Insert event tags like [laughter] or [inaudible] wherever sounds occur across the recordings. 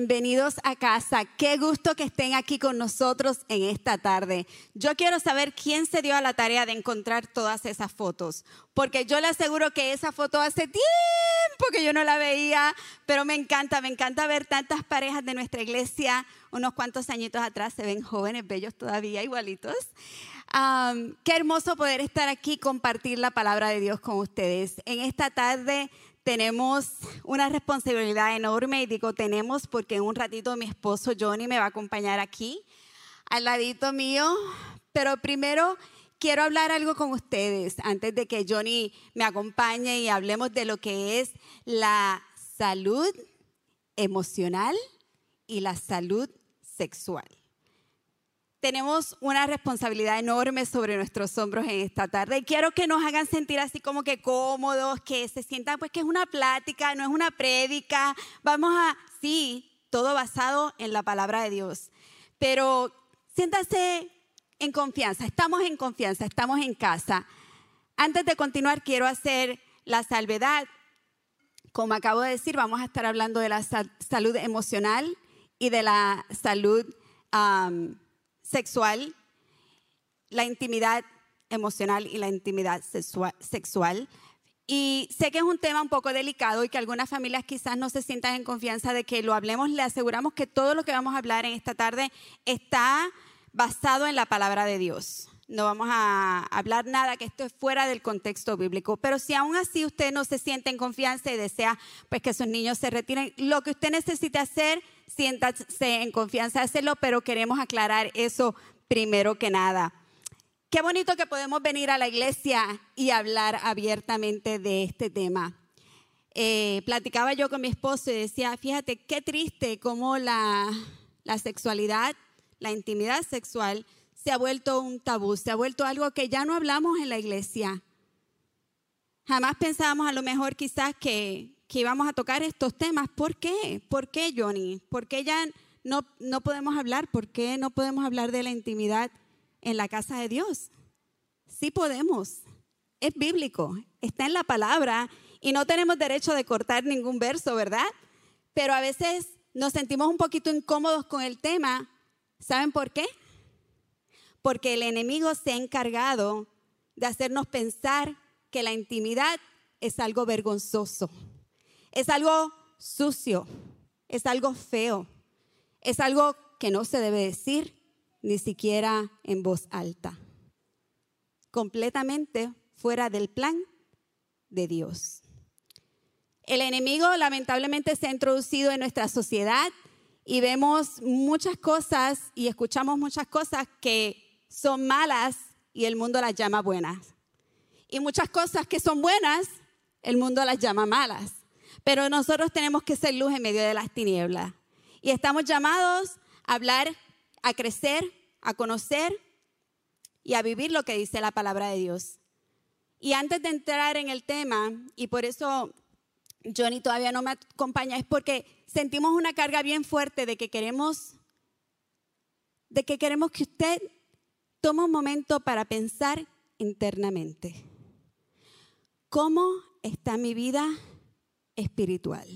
Bienvenidos a casa. Qué gusto que estén aquí con nosotros en esta tarde. Yo quiero saber quién se dio a la tarea de encontrar todas esas fotos, porque yo le aseguro que esa foto hace tiempo que yo no la veía, pero me encanta, me encanta ver tantas parejas de nuestra iglesia unos cuantos añitos atrás, se ven jóvenes, bellos todavía, igualitos. qué hermoso poder estar aquí compartir la palabra de Dios con ustedes. En esta tarde tenemos una responsabilidad enorme y digo tenemos porque en un ratito mi esposo Johnny me va a acompañar aquí al ladito mío, pero primero quiero hablar algo con ustedes antes de que Johnny me acompañe y hablemos de lo que es la salud emocional y la salud sexual tenemos una responsabilidad enorme sobre nuestros hombros en esta tarde. Y quiero que nos hagan sentir así como que cómodos, que se sientan pues que es una plática, no es una prédica. Vamos a, sí, todo basado en la palabra de Dios. Pero siéntanse en confianza, estamos en confianza, estamos en casa. Antes de continuar, quiero hacer la salvedad. Como acabo de decir, vamos a estar hablando de la salud emocional y de la salud sexual, la intimidad emocional y la intimidad sexual. Y sé que es un tema un poco delicado y que algunas familias quizás no se sientan en confianza de que lo hablemos. Le aseguramos que todo lo que vamos a hablar en esta tarde está basado en la palabra de Dios. No vamos a hablar nada que esto es fuera del contexto bíblico. Pero si aún así usted no se siente en confianza y desea pues que sus niños se retiren, lo que usted necesite hacer siéntase en confianza de hacerlo, pero queremos aclarar eso primero que nada. Qué bonito que podemos venir a la iglesia y hablar abiertamente de este tema. Eh, platicaba yo con mi esposo y decía, fíjate, qué triste cómo la, la sexualidad, la intimidad sexual, se ha vuelto un tabú, se ha vuelto algo que ya no hablamos en la iglesia. Jamás pensábamos a lo mejor quizás que que íbamos a tocar estos temas. ¿Por qué? ¿Por qué, Johnny? ¿Por qué ya no, no podemos hablar? ¿Por qué no podemos hablar de la intimidad en la casa de Dios? Sí podemos. Es bíblico, está en la palabra y no tenemos derecho de cortar ningún verso, ¿verdad? Pero a veces nos sentimos un poquito incómodos con el tema. ¿Saben por qué? Porque el enemigo se ha encargado de hacernos pensar que la intimidad es algo vergonzoso es algo sucio, es algo feo, es algo que no se debe decir ni siquiera en voz alta. Completamente fuera del plan de Dios. El enemigo lamentablemente se ha introducido en nuestra sociedad y vemos muchas cosas y escuchamos muchas cosas que son malas y el mundo las llama buenas. Y muchas cosas que son buenas, el mundo las llama malas. Pero nosotros tenemos que ser luz en medio de las tinieblas. Y estamos llamados a hablar, a crecer, a conocer y a vivir lo que dice la palabra de Dios. Y antes de entrar en el tema, y por eso Johnny todavía no me acompaña, es porque sentimos una carga bien fuerte de que queremos, de que queremos que usted tome un momento para pensar internamente. ¿Cómo está mi vida? Espiritual.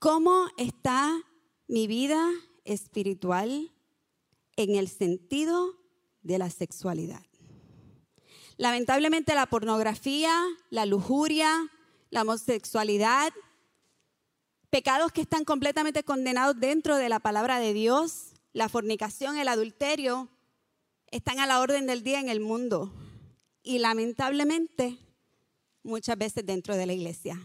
¿Cómo está mi vida espiritual en el sentido de la sexualidad? Lamentablemente la pornografía, la lujuria, la homosexualidad, pecados que están completamente condenados dentro de la palabra de Dios, la fornicación, el adulterio, están a la orden del día en el mundo y lamentablemente muchas veces dentro de la iglesia.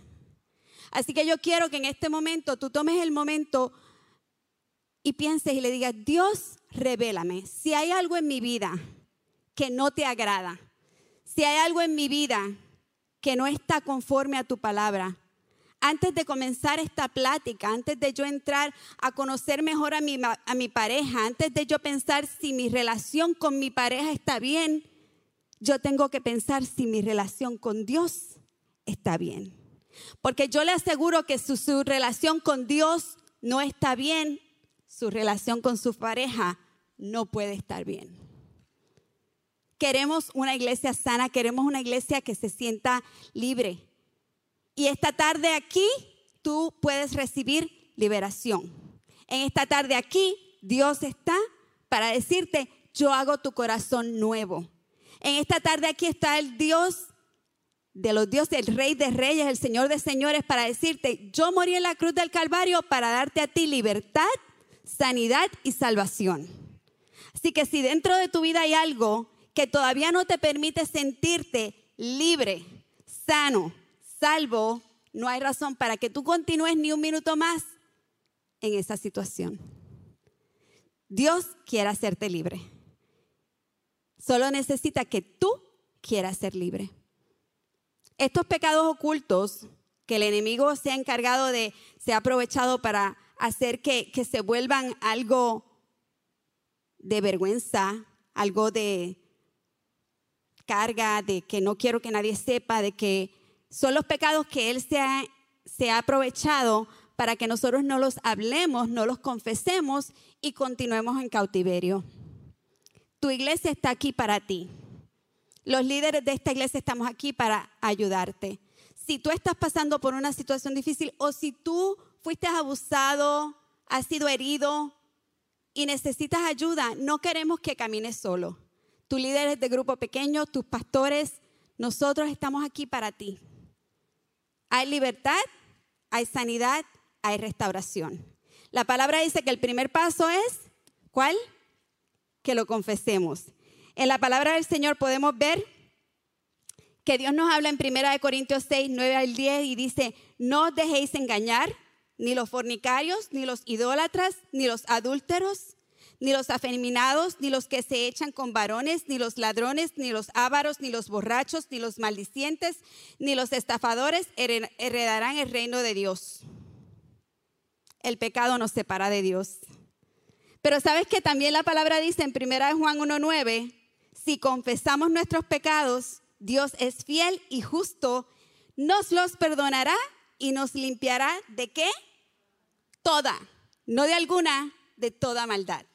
Así que yo quiero que en este momento tú tomes el momento y pienses y le digas, Dios, revélame, si hay algo en mi vida que no te agrada, si hay algo en mi vida que no está conforme a tu palabra, antes de comenzar esta plática, antes de yo entrar a conocer mejor a mi, a mi pareja, antes de yo pensar si mi relación con mi pareja está bien, yo tengo que pensar si mi relación con Dios está bien. Porque yo le aseguro que su, su relación con Dios no está bien, su relación con su pareja no puede estar bien. Queremos una iglesia sana, queremos una iglesia que se sienta libre. Y esta tarde aquí tú puedes recibir liberación. En esta tarde aquí, Dios está para decirte, yo hago tu corazón nuevo. En esta tarde aquí está el Dios de los dioses, el Rey de Reyes, el Señor de Señores, para decirte, yo morí en la cruz del Calvario para darte a ti libertad, sanidad y salvación. Así que si dentro de tu vida hay algo que todavía no te permite sentirte libre, sano, salvo, no hay razón para que tú continúes ni un minuto más en esa situación. Dios quiere hacerte libre. Solo necesita que tú quieras ser libre. Estos pecados ocultos que el enemigo se ha encargado de, se ha aprovechado para hacer que, que se vuelvan algo de vergüenza, algo de carga, de que no quiero que nadie sepa, de que son los pecados que Él se ha, se ha aprovechado para que nosotros no los hablemos, no los confesemos y continuemos en cautiverio. Tu iglesia está aquí para ti. Los líderes de esta iglesia estamos aquí para ayudarte. Si tú estás pasando por una situación difícil o si tú fuiste abusado, has sido herido y necesitas ayuda, no queremos que camines solo. Tus líderes de grupo pequeño, tus pastores, nosotros estamos aquí para ti. Hay libertad, hay sanidad, hay restauración. La palabra dice que el primer paso es, ¿cuál? Que lo confesemos. En la palabra del Señor podemos ver que Dios nos habla en 1 Corintios 6, 9 al 10 y dice, no os dejéis engañar, ni los fornicarios, ni los idólatras, ni los adúlteros, ni los afeminados, ni los que se echan con varones, ni los ladrones, ni los ávaros, ni los borrachos, ni los maldicientes, ni los estafadores heredarán el reino de Dios. El pecado nos separa de Dios. Pero sabes que también la palabra dice en 1 Juan 1.9, si confesamos nuestros pecados, Dios es fiel y justo, nos los perdonará y nos limpiará de qué? Toda, no de alguna, de toda maldad.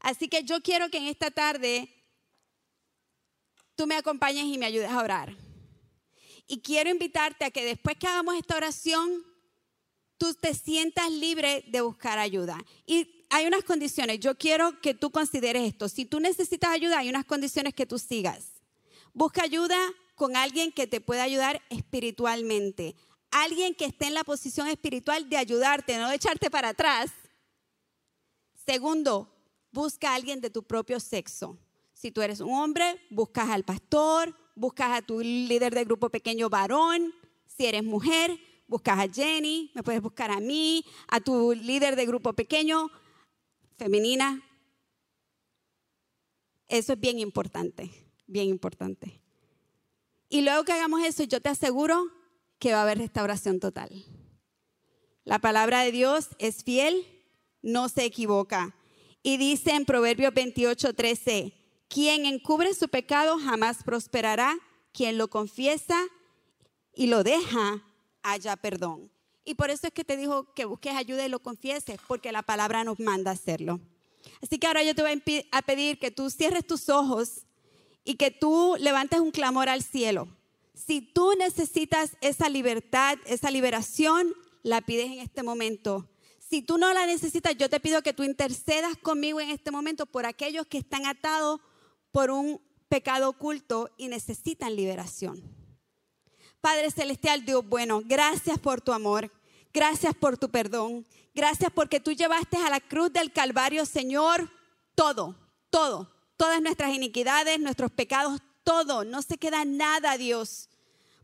Así que yo quiero que en esta tarde tú me acompañes y me ayudes a orar. Y quiero invitarte a que después que hagamos esta oración, tú te sientas libre de buscar ayuda. Y hay unas condiciones. Yo quiero que tú consideres esto. Si tú necesitas ayuda, hay unas condiciones que tú sigas. Busca ayuda con alguien que te pueda ayudar espiritualmente. Alguien que esté en la posición espiritual de ayudarte, no de echarte para atrás. Segundo, busca a alguien de tu propio sexo. Si tú eres un hombre, buscas al pastor, buscas a tu líder de grupo pequeño varón. Si eres mujer, buscas a Jenny, me puedes buscar a mí, a tu líder de grupo pequeño femenina. Eso es bien importante, bien importante. Y luego que hagamos eso, yo te aseguro que va a haber restauración total. La palabra de Dios es fiel, no se equivoca. Y dice en Proverbios 28, 13, quien encubre su pecado jamás prosperará, quien lo confiesa y lo deja, haya perdón. Y por eso es que te dijo que busques ayuda y lo confieses, porque la palabra nos manda hacerlo. Así que ahora yo te voy a pedir que tú cierres tus ojos y que tú levantes un clamor al cielo. Si tú necesitas esa libertad, esa liberación, la pides en este momento. Si tú no la necesitas, yo te pido que tú intercedas conmigo en este momento por aquellos que están atados por un pecado oculto y necesitan liberación. Padre Celestial, Dios bueno, gracias por tu amor, gracias por tu perdón, gracias porque tú llevaste a la cruz del Calvario, Señor, todo, todo, todas nuestras iniquidades, nuestros pecados, todo, no se queda nada, Dios,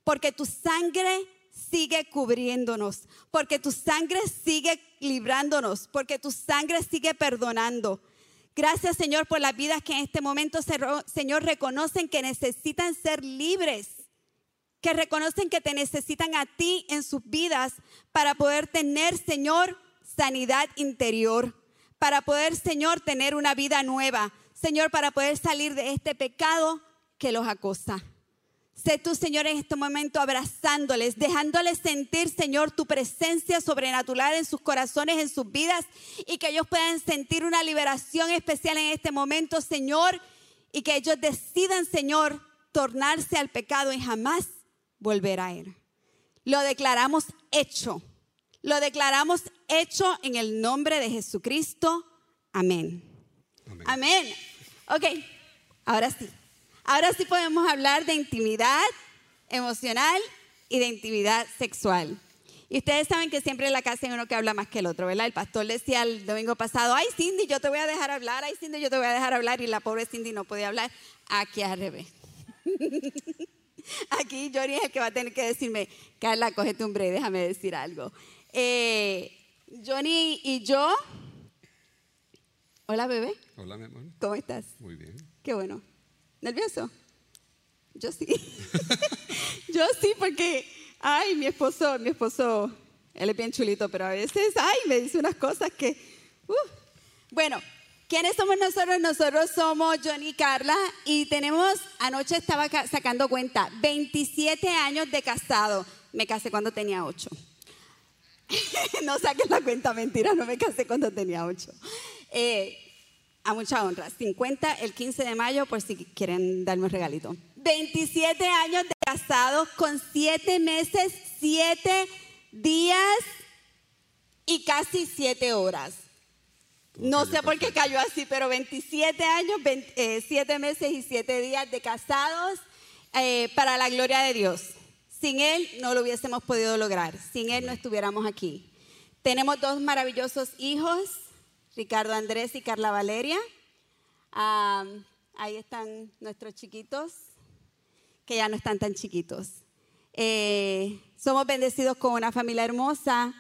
porque tu sangre sigue cubriéndonos, porque tu sangre sigue librándonos, porque tu sangre sigue perdonando. Gracias, Señor, por las vidas que en este momento, Señor, reconocen que necesitan ser libres que reconocen que te necesitan a ti en sus vidas para poder tener, Señor, sanidad interior, para poder, Señor, tener una vida nueva, Señor, para poder salir de este pecado que los acosa. Sé tú, Señor, en este momento abrazándoles, dejándoles sentir, Señor, tu presencia sobrenatural en sus corazones, en sus vidas, y que ellos puedan sentir una liberación especial en este momento, Señor, y que ellos decidan, Señor, tornarse al pecado y jamás volver a Él. Lo declaramos hecho. Lo declaramos hecho en el nombre de Jesucristo. Amén. Amén. Amén. Ok, ahora sí. Ahora sí podemos hablar de intimidad emocional y de intimidad sexual. Y ustedes saben que siempre en la casa hay uno que habla más que el otro, ¿verdad? El pastor decía el domingo pasado, ay Cindy, yo te voy a dejar hablar, ay Cindy, yo te voy a dejar hablar. Y la pobre Cindy no podía hablar. Aquí al revés. [laughs] Aquí Johnny es el que va a tener que decirme, Carla, cógete un break, déjame decir algo. Eh, Johnny y yo, hola bebé, Hola, mi amor. ¿cómo estás? Muy bien. Qué bueno. ¿Nervioso? Yo sí. [laughs] Yo sí, porque, ay, mi esposo, mi esposo, él es bien chulito, pero a veces, ay, me dice unas cosas que, uh. Bueno, ¿quiénes somos nosotros? Nosotros somos Johnny y Carla y tenemos, anoche estaba ca- sacando cuenta, 27 años de casado. Me casé cuando tenía 8. [laughs] no saques la cuenta, mentira, no me casé cuando tenía 8. Eh, a mucha honra. 50 el 15 de mayo, por si quieren darme un regalito. 27 años de casados con 7 meses, 7 días y casi 7 horas. No sé por qué cayó así, pero 27 años, 7 meses y 7 días de casados eh, para la gloria de Dios. Sin Él no lo hubiésemos podido lograr. Sin Él no estuviéramos aquí. Tenemos dos maravillosos hijos, Ricardo Andrés y Carla Valeria. Ah, ahí están nuestros chiquitos, que ya no están tan chiquitos. Eh, somos bendecidos con una familia hermosa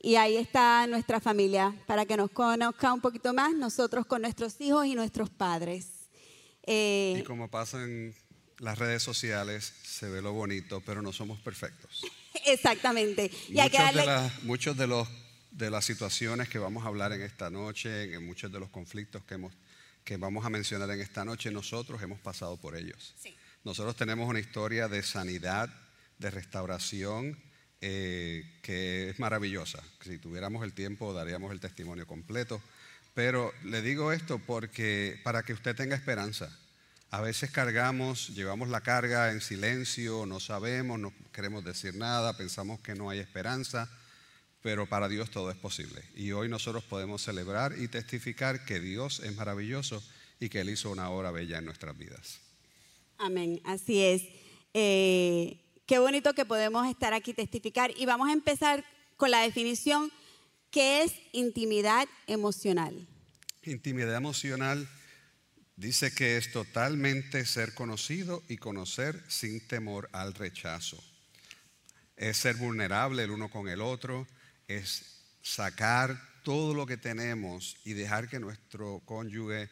y ahí está nuestra familia para que nos conozca un poquito más, nosotros con nuestros hijos y nuestros padres. Eh, Y como pasa en las redes sociales, se ve lo bonito, pero no somos perfectos. [laughs] exactamente. Y que Muchos de, darle- las- muchos de, los, de las situaciones que vamos a hablar en esta noche, en muchos de los conflictos que, hemos, que vamos a mencionar en esta noche, nosotros hemos pasado por ellos. Sí. Nosotros tenemos una historia de sanidad, de restauración, eh, que es maravillosa. Si tuviéramos el tiempo, daríamos el testimonio completo. Pero le digo esto porque para que usted tenga esperanza. A veces cargamos, llevamos la carga en silencio, no sabemos, no queremos decir nada, pensamos que no hay esperanza, pero para Dios todo es posible. Y hoy nosotros podemos celebrar y testificar que Dios es maravilloso y que Él hizo una obra bella en nuestras vidas. Amén, así es. Eh, qué bonito que podemos estar aquí testificar y vamos a empezar con la definición que es intimidad emocional. Intimidad emocional dice que es totalmente ser conocido y conocer sin temor al rechazo. Es ser vulnerable el uno con el otro, es sacar todo lo que tenemos y dejar que nuestro cónyuge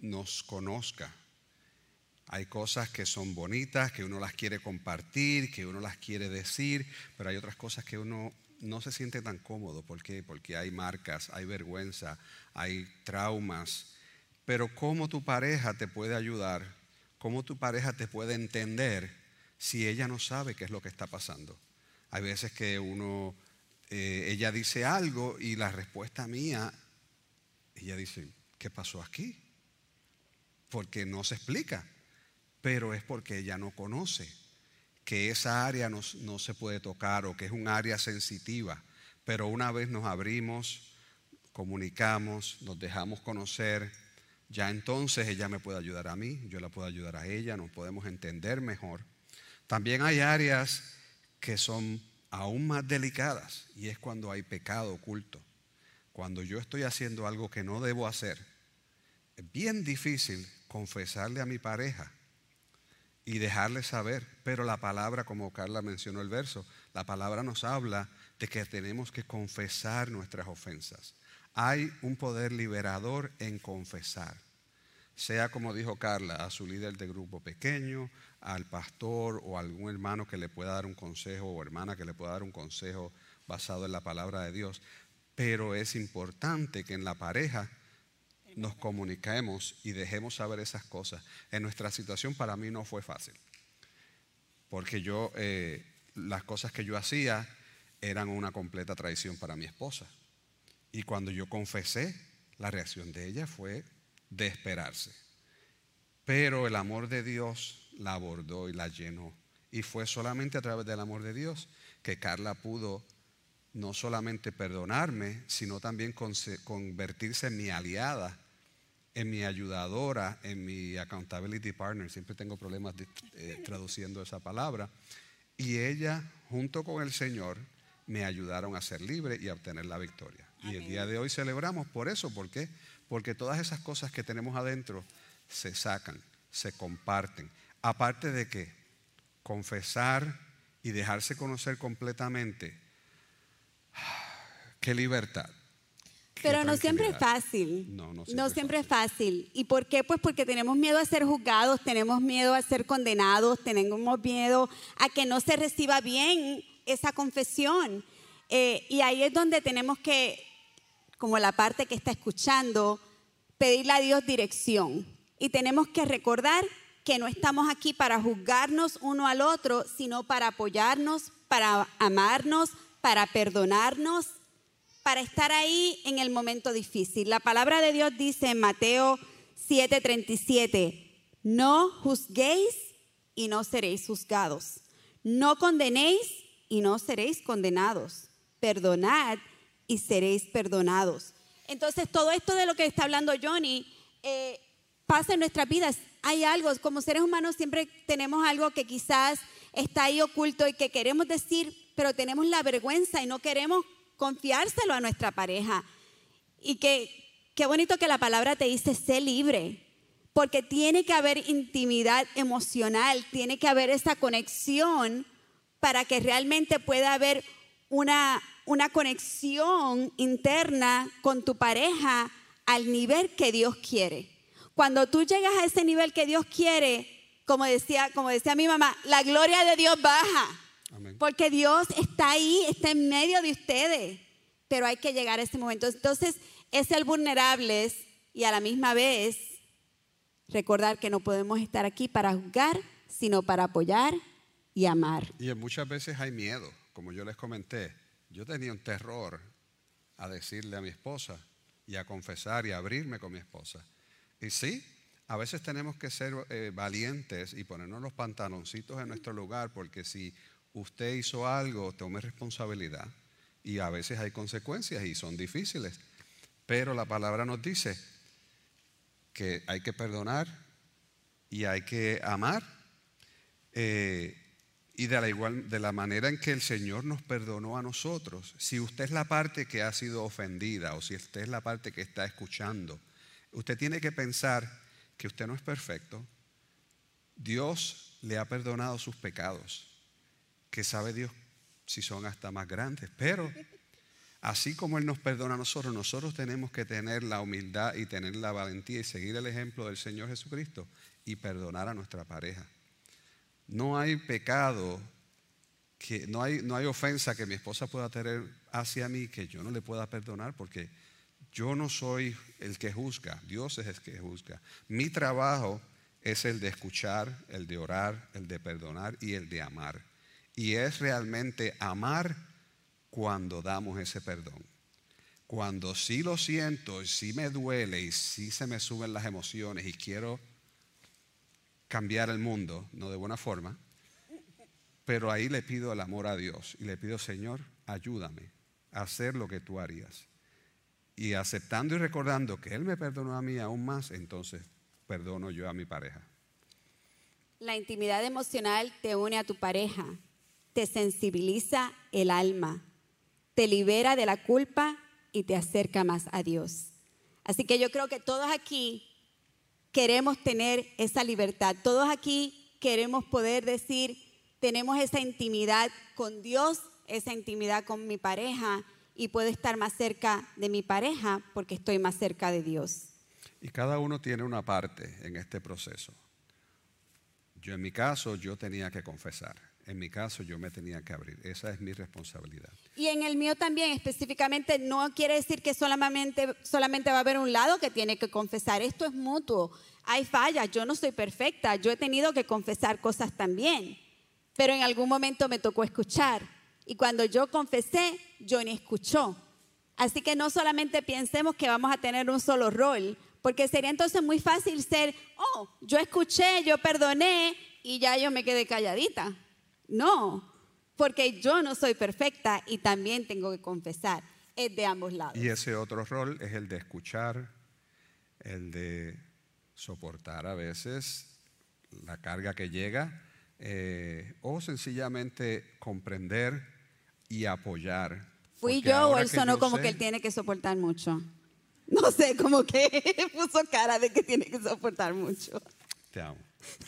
nos conozca. Hay cosas que son bonitas, que uno las quiere compartir, que uno las quiere decir, pero hay otras cosas que uno no se siente tan cómodo. ¿Por qué? Porque hay marcas, hay vergüenza, hay traumas. Pero ¿cómo tu pareja te puede ayudar? ¿Cómo tu pareja te puede entender si ella no sabe qué es lo que está pasando? Hay veces que uno, eh, ella dice algo y la respuesta mía, ella dice, ¿qué pasó aquí? Porque no se explica, pero es porque ella no conoce que esa área no, se puede tocar o que es un área sensitiva. Pero una vez nos abrimos, comunicamos, nos dejamos conocer, ya entonces ella me puede ayudar a mí, yo la puedo ayudar a ella, nos podemos entender mejor. También hay áreas que son aún más delicadas y es cuando hay pecado oculto. Cuando yo estoy haciendo algo que no debo hacer, es bien difícil confesarle a mi pareja y dejarle saber. Pero la palabra, como Carla mencionó el verso, la palabra nos habla de que tenemos que confesar nuestras ofensas. Hay un poder liberador en confesar. Sea como dijo Carla, a su líder de grupo pequeño, al pastor o algún hermano que le pueda dar un consejo o hermana que le pueda dar un consejo basado en la palabra de Dios. Pero es importante que en la pareja nos comuniquemos y dejemos saber esas cosas. En nuestra situación para mí no fue fácil, porque yo, eh, las cosas que yo hacía eran una completa traición para mi esposa. Y cuando yo confesé, la reacción de ella fue de esperarse. Pero el amor de Dios la abordó y la llenó. Y fue solamente a través del amor de Dios que Carla pudo no solamente perdonarme, sino también convertirse en mi aliada, en mi ayudadora, en mi accountability partner. Siempre tengo problemas eh, traduciendo esa palabra. Y ella, junto con el Señor, me ayudaron a ser libre y a obtener la victoria. Y el día de hoy celebramos por eso. ¿Por qué? Porque todas esas cosas que tenemos adentro se sacan, se comparten. Aparte de que confesar y dejarse conocer completamente Qué libertad. Pero no siempre es fácil. No, no siempre, no siempre es, fácil. ¿Y por qué? Pues porque tenemos miedo a ser juzgados, tenemos miedo a ser condenados, tenemos miedo a que no se reciba bien esa confesión. Eh, y ahí es donde tenemos que, como la parte que está escuchando, pedirle a Dios dirección. Y tenemos que recordar que no estamos aquí para juzgarnos uno al otro, sino para apoyarnos, para amarnos, para perdonarnos, para estar ahí en el momento difícil. La palabra de Dios dice en Mateo 7:37, no juzguéis y no seréis juzgados. No condenéis y no seréis condenados. Perdonad y seréis perdonados. Entonces, todo esto de lo que está hablando Johnny eh, pasa en nuestras vidas. Hay algo, como seres humanos siempre tenemos algo que quizás está ahí oculto y que queremos decir, pero tenemos la vergüenza y no queremos confiárselo a nuestra pareja. Y que qué bonito que la palabra te dice, sé libre, porque tiene que haber intimidad emocional, tiene que haber esa conexión para que realmente pueda haber una, una conexión interna con tu pareja al nivel que Dios quiere. Cuando tú llegas a ese nivel que Dios quiere, como decía, como decía mi mamá, la gloria de Dios baja. Porque Dios está ahí, está en medio de ustedes, pero hay que llegar a ese momento. Entonces, es ser vulnerables y a la misma vez recordar que no podemos estar aquí para juzgar, sino para apoyar y amar. Y muchas veces hay miedo, como yo les comenté. Yo tenía un terror a decirle a mi esposa y a confesar y a abrirme con mi esposa. Y sí, a veces tenemos que ser eh, valientes y ponernos los pantaloncitos en nuestro lugar, porque si usted hizo algo, tome responsabilidad. Y a veces hay consecuencias y son difíciles. Pero la palabra nos dice que hay que perdonar y hay que amar. Eh, y de la, igual, de la manera en que el Señor nos perdonó a nosotros, si usted es la parte que ha sido ofendida o si usted es la parte que está escuchando, usted tiene que pensar que usted no es perfecto. Dios le ha perdonado sus pecados que sabe Dios si son hasta más grandes. Pero así como Él nos perdona a nosotros, nosotros tenemos que tener la humildad y tener la valentía y seguir el ejemplo del Señor Jesucristo y perdonar a nuestra pareja. No hay pecado, que, no, hay, no hay ofensa que mi esposa pueda tener hacia mí que yo no le pueda perdonar porque yo no soy el que juzga, Dios es el que juzga. Mi trabajo es el de escuchar, el de orar, el de perdonar y el de amar. Y es realmente amar cuando damos ese perdón. Cuando sí lo siento, y sí me duele y sí se me suben las emociones y quiero cambiar el mundo, no de buena forma, pero ahí le pido el amor a Dios y le pido, Señor, ayúdame a hacer lo que tú harías. Y aceptando y recordando que Él me perdonó a mí aún más, entonces perdono yo a mi pareja. La intimidad emocional te une a tu pareja, te sensibiliza el alma, te libera de la culpa y te acerca más a Dios. Así que yo creo que todos aquí queremos tener esa libertad, todos aquí queremos poder decir, tenemos esa intimidad con Dios, esa intimidad con mi pareja y puedo estar más cerca de mi pareja porque estoy más cerca de Dios. Y cada uno tiene una parte en este proceso. Yo en mi caso, yo tenía que confesar. En mi caso yo me tenía que abrir. Esa es mi responsabilidad. Y en el mío también específicamente no quiere decir que solamente, solamente va a haber un lado que tiene que confesar. Esto es mutuo. Hay fallas. Yo no soy perfecta. Yo he tenido que confesar cosas también. Pero en algún momento me tocó escuchar. Y cuando yo confesé, Johnny escuchó. Así que no solamente pensemos que vamos a tener un solo rol, porque sería entonces muy fácil ser, oh, yo escuché, yo perdoné y ya yo me quedé calladita. No, porque yo no soy perfecta y también tengo que confesar. Es de ambos lados. Y ese otro rol es el de escuchar, el de soportar a veces la carga que llega eh, o sencillamente comprender y apoyar. ¿Fui Porque yo o él sonó como sé- que él tiene que soportar mucho? No sé, como que [laughs] puso cara de que tiene que soportar mucho. Te amo.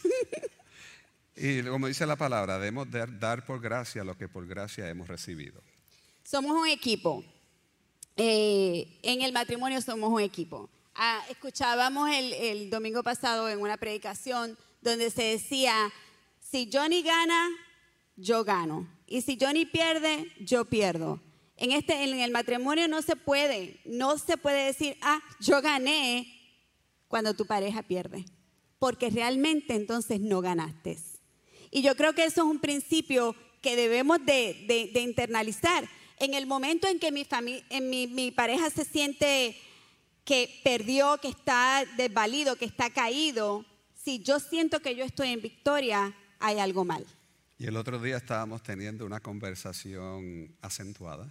[laughs] y como dice la palabra, debemos dar, por gracia lo que por gracia hemos recibido. Somos un equipo. Eh, en el matrimonio somos un equipo. Ah, escuchábamos el, el domingo pasado en una predicación donde se decía, si Johnny gana, yo gano. Y si Johnny pierde, yo pierdo. En, este, en el matrimonio no se puede, no se puede decir, ah, yo gané cuando tu pareja pierde. Porque realmente entonces no ganaste. Y yo creo que eso es un principio que debemos de, de- de internalizar. En el momento en que mi, en mi, mi pareja se siente que perdió, que está desvalido, que está caído, si yo siento que yo estoy en victoria, hay algo mal. Y el otro día estábamos teniendo una conversación acentuada.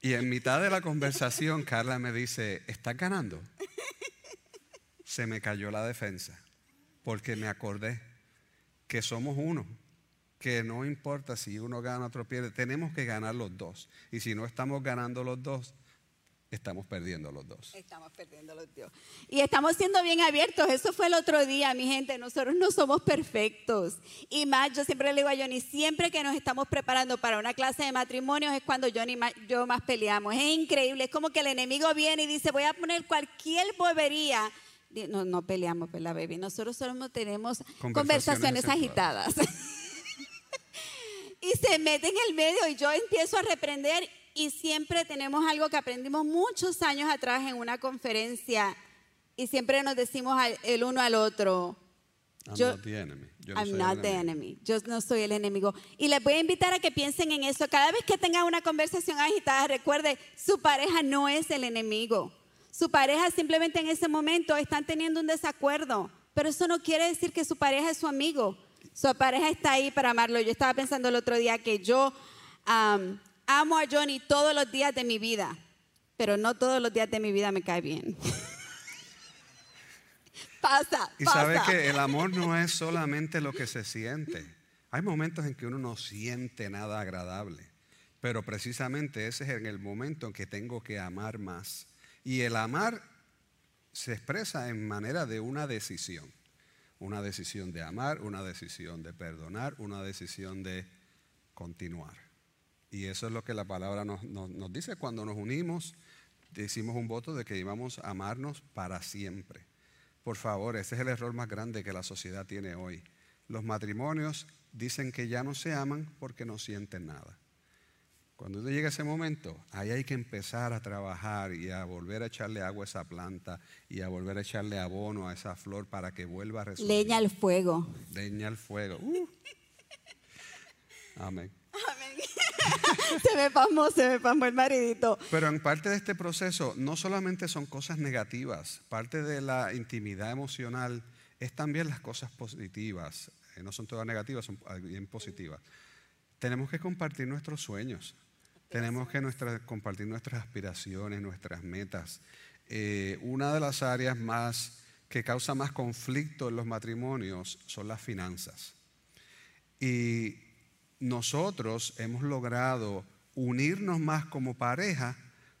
Y en mitad de la conversación, Carla me dice, ¿estás ganando? Se me cayó la defensa, porque me acordé que somos uno, que no importa si uno gana, otro pierde, tenemos que ganar los dos. Y si no estamos ganando los dos, estamos perdiendo los dos. Estamos perdiendo los Dios. Y estamos siendo bien abiertos. Eso fue el otro día, mi gente. Nosotros no somos perfectos. Y más, yo siempre le digo a Johnny, siempre que nos estamos preparando para una clase de matrimonios es cuando Johnny y yo más peleamos. Es increíble. Es como que el enemigo viene y dice, voy a poner cualquier bobería. No, no peleamos, ¿verdad, baby? Nosotros solo tenemos Conversaciones conversaciones agitadas. [laughs] y se mete en el medio y yo empiezo a reprender y siempre tenemos algo que aprendimos muchos años atrás en una conferencia y siempre nos decimos el uno al otro, I'm Yo- not the enemy. Yo no I'm soy el not the enemigo. enemy. Yo no soy el enemigo. Y les voy a invitar a que piensen en eso. Cada vez que tengan una conversación agitada, recuerde, su pareja no es el enemigo. Su pareja simplemente en ese momento están teniendo un desacuerdo. Pero eso no quiere decir que su pareja es su amigo. Su pareja está ahí para amarlo. Yo estaba pensando el otro día que yo am, amo a Johnny todos los días de mi vida. Pero no todos los días de mi vida me cae bien. [laughs] pasa, Y pasa. sabes que el amor no es solamente lo que se siente. Hay momentos en que uno no siente nada agradable, pero precisamente ese es en el momento en que tengo que amar más. Y el amar se expresa en manera de una decisión. Una decisión de amar, una decisión de perdonar, una decisión de continuar. Y eso es lo que la palabra nos, nos- dice cuando nos unimos, decimos un voto de que íbamos a amarnos para siempre. Por favor, ese es el error más grande que la sociedad tiene hoy. Los matrimonios dicen que ya no se aman porque no sienten nada. Cuando llega ese momento, ahí hay que empezar a trabajar y a volver a echarle agua a esa planta y a volver a echarle abono a esa flor para que vuelva a resurgir. Leña al fuego. Leña al fuego. Uh. Amén. [laughs] se me pasmó, se me pasmó el maridito. Pero en parte de este proceso no solamente son cosas negativas, parte de la intimidad emocional es también las cosas positivas. Eh, No son todas negativas, son bien positivas. Tenemos que compartir nuestros sueños, tenemos que compartir nuestras aspiraciones, nuestras metas. Eh, una de las áreas más que causa más conflicto en los matrimonios son las finanzas. Y nosotros hemos logrado unirnos más como pareja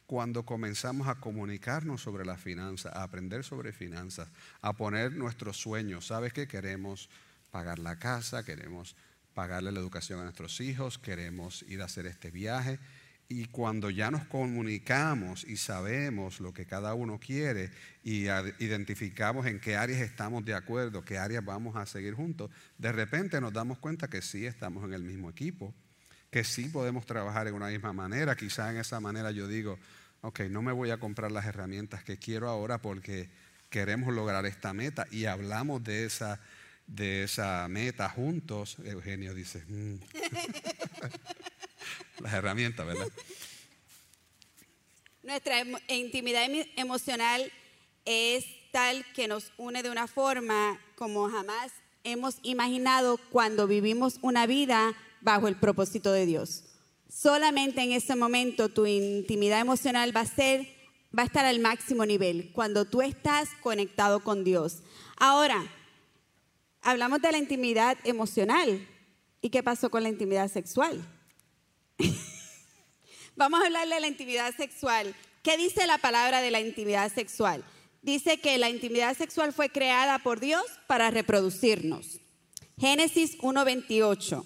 cuando comenzamos a comunicarnos sobre las finanzas, a aprender sobre finanzas, a poner nuestros sueños. ¿Sabes qué? Queremos pagar la casa, queremos pagarle la educación a nuestros hijos, queremos ir a hacer este viaje. Y cuando ya nos comunicamos y sabemos lo que cada uno quiere y identificamos en qué áreas estamos de acuerdo, qué áreas vamos a seguir juntos, de repente nos damos cuenta que sí estamos en el mismo equipo, que sí podemos trabajar en una misma manera. Quizá en esa manera yo digo, ok, no me voy a comprar las herramientas que quiero ahora porque queremos lograr esta meta y hablamos de esa, de esa meta juntos. Eugenio dice, "Mm". [laughs] las herramientas, ¿verdad? [laughs] Nuestra intimidad emocional es tal que nos une de una forma como jamás hemos imaginado cuando vivimos una vida bajo el propósito de Dios. Solamente en ese momento tu intimidad emocional va a ser va a estar al máximo nivel cuando tú estás conectado con Dios. Ahora, hablamos de la intimidad emocional. ¿Y qué pasó con la intimidad sexual? Vamos a hablar de la intimidad sexual. ¿Qué dice la palabra de la intimidad sexual? Dice que la intimidad sexual fue creada por Dios para reproducirnos. Génesis 1.28.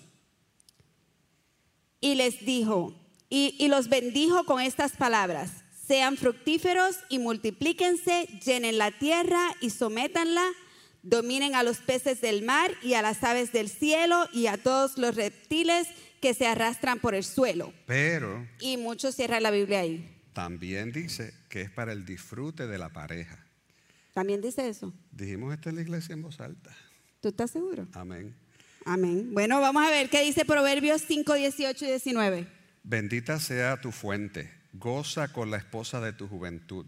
Y les dijo, y, y los bendijo con estas palabras, sean fructíferos y multiplíquense, llenen la tierra y sométanla, dominen a los peces del mar y a las aves del cielo y a todos los reptiles que se arrastran por el suelo. Pero Y muchos cierran la Biblia ahí. también dice que es para el disfrute de la pareja. ¿También dice eso? Dijimos esto en la iglesia en voz alta. ¿Tú estás seguro? Amén. Amén. Bueno, vamos a ver qué dice Proverbios 5, 18 y 19. Bendita sea tu fuente, goza con la esposa de tu juventud.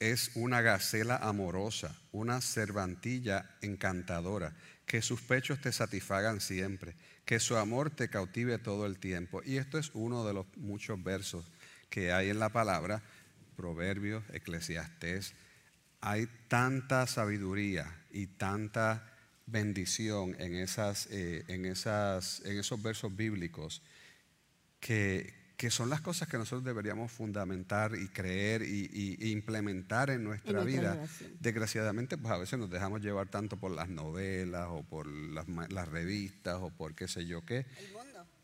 Es una gacela amorosa, una cervantilla encantadora, que sus pechos te satisfagan siempre, que su amor te cautive todo el tiempo. Y esto es uno de los muchos versos que hay en la palabra, Proverbios, Eclesiastés. Hay tanta sabiduría y tanta bendición en, esas, eh, en, esas, en esos versos bíblicos que, que son las cosas que nosotros deberíamos fundamentar y creer y, y- implementar en nuestra, vida. relación. Desgraciadamente, pues a veces nos dejamos llevar tanto por las novelas o por las, revistas o por qué sé yo qué.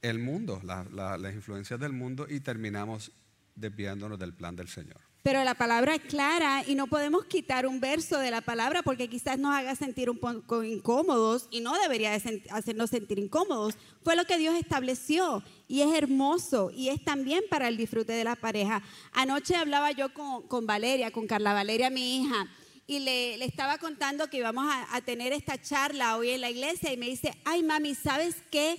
El mundo. la- la- las influencias del mundo y terminamos desviándonos del plan del Señor. Pero la palabra es clara y no podemos quitar un verso de la palabra porque quizás nos haga sentir un poco incómodos y no debería de hacernos sentir incómodos. Fue lo que Dios estableció y es hermoso y es también para el disfrute de la pareja. Anoche hablaba yo con, con Valeria, con Carla Valeria, mi hija, y le, le estaba contando que íbamos a, a tener esta charla hoy en la iglesia y me dice, ay mami, ¿sabes qué?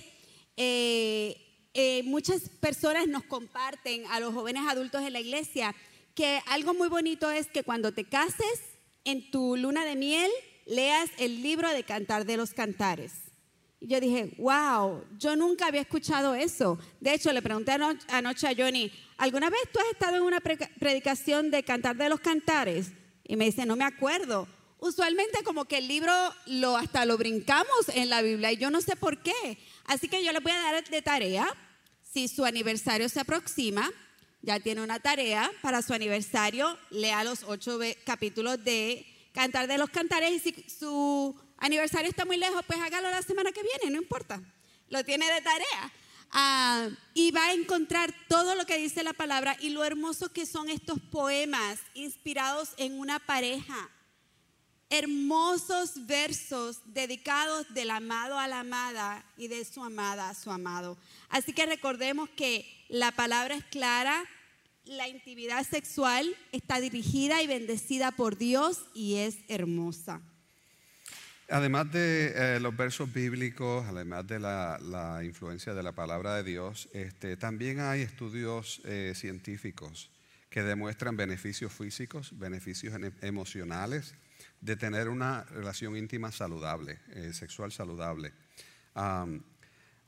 Eh, eh, muchas personas nos comparten a los jóvenes adultos en la iglesia que algo muy bonito es que cuando te cases, en tu luna de miel, leas el libro de Cantar de los Cantares. Y yo dije, wow, yo nunca había escuchado eso. De hecho, le pregunté ano- anoche a Johnny, ¿alguna vez tú has estado en una pre- predicación de Cantar de los Cantares? Y me dice, no me acuerdo. Usualmente como que el libro lo hasta lo brincamos en la Biblia y yo no sé por qué. Así que yo le voy a dar de tarea, si su aniversario se aproxima, ya tiene una tarea para su aniversario, lea los ocho capítulos de Cantar de los Cantares y si su aniversario está muy lejos, pues hágalo la semana que viene, no importa. Lo tiene de tarea. Ah, y va a encontrar todo lo que dice la palabra y lo hermoso que son estos poemas inspirados en una pareja hermosos versos dedicados del amado a la amada y de su amada a su amado. Así que recordemos que la palabra es clara, la intimidad sexual está dirigida y bendecida por Dios y es hermosa. Además de eh, los versos bíblicos, además de la, influencia de la palabra de Dios, este, también hay estudios eh, científicos que demuestran beneficios físicos, beneficios ene- emocionales de tener una relación íntima saludable, eh, sexual saludable.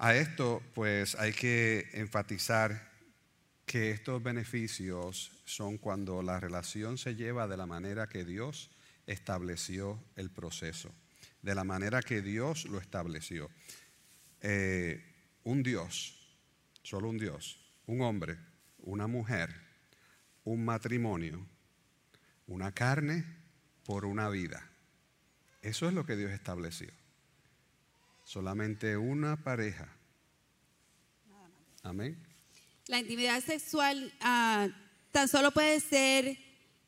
A esto, pues, hay que enfatizar que estos beneficios son cuando la relación se lleva de la manera que Dios estableció el proceso, de la manera que Dios lo estableció. Eh, un Dios, solo un Dios, un hombre, una mujer, un matrimonio, una carne por una vida. Eso es lo que Dios estableció. Solamente una pareja. Amén. La intimidad sexual ah, tan solo puede ser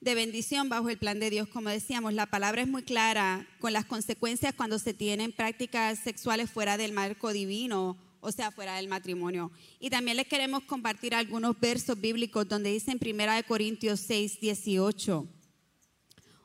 de bendición bajo el plan de Dios, como decíamos. La palabra es muy clara con las consecuencias cuando se tienen prácticas sexuales fuera del marco divino, o sea, fuera del matrimonio. Y también les queremos compartir algunos versos bíblicos donde dice en 1 Corintios 6, 18,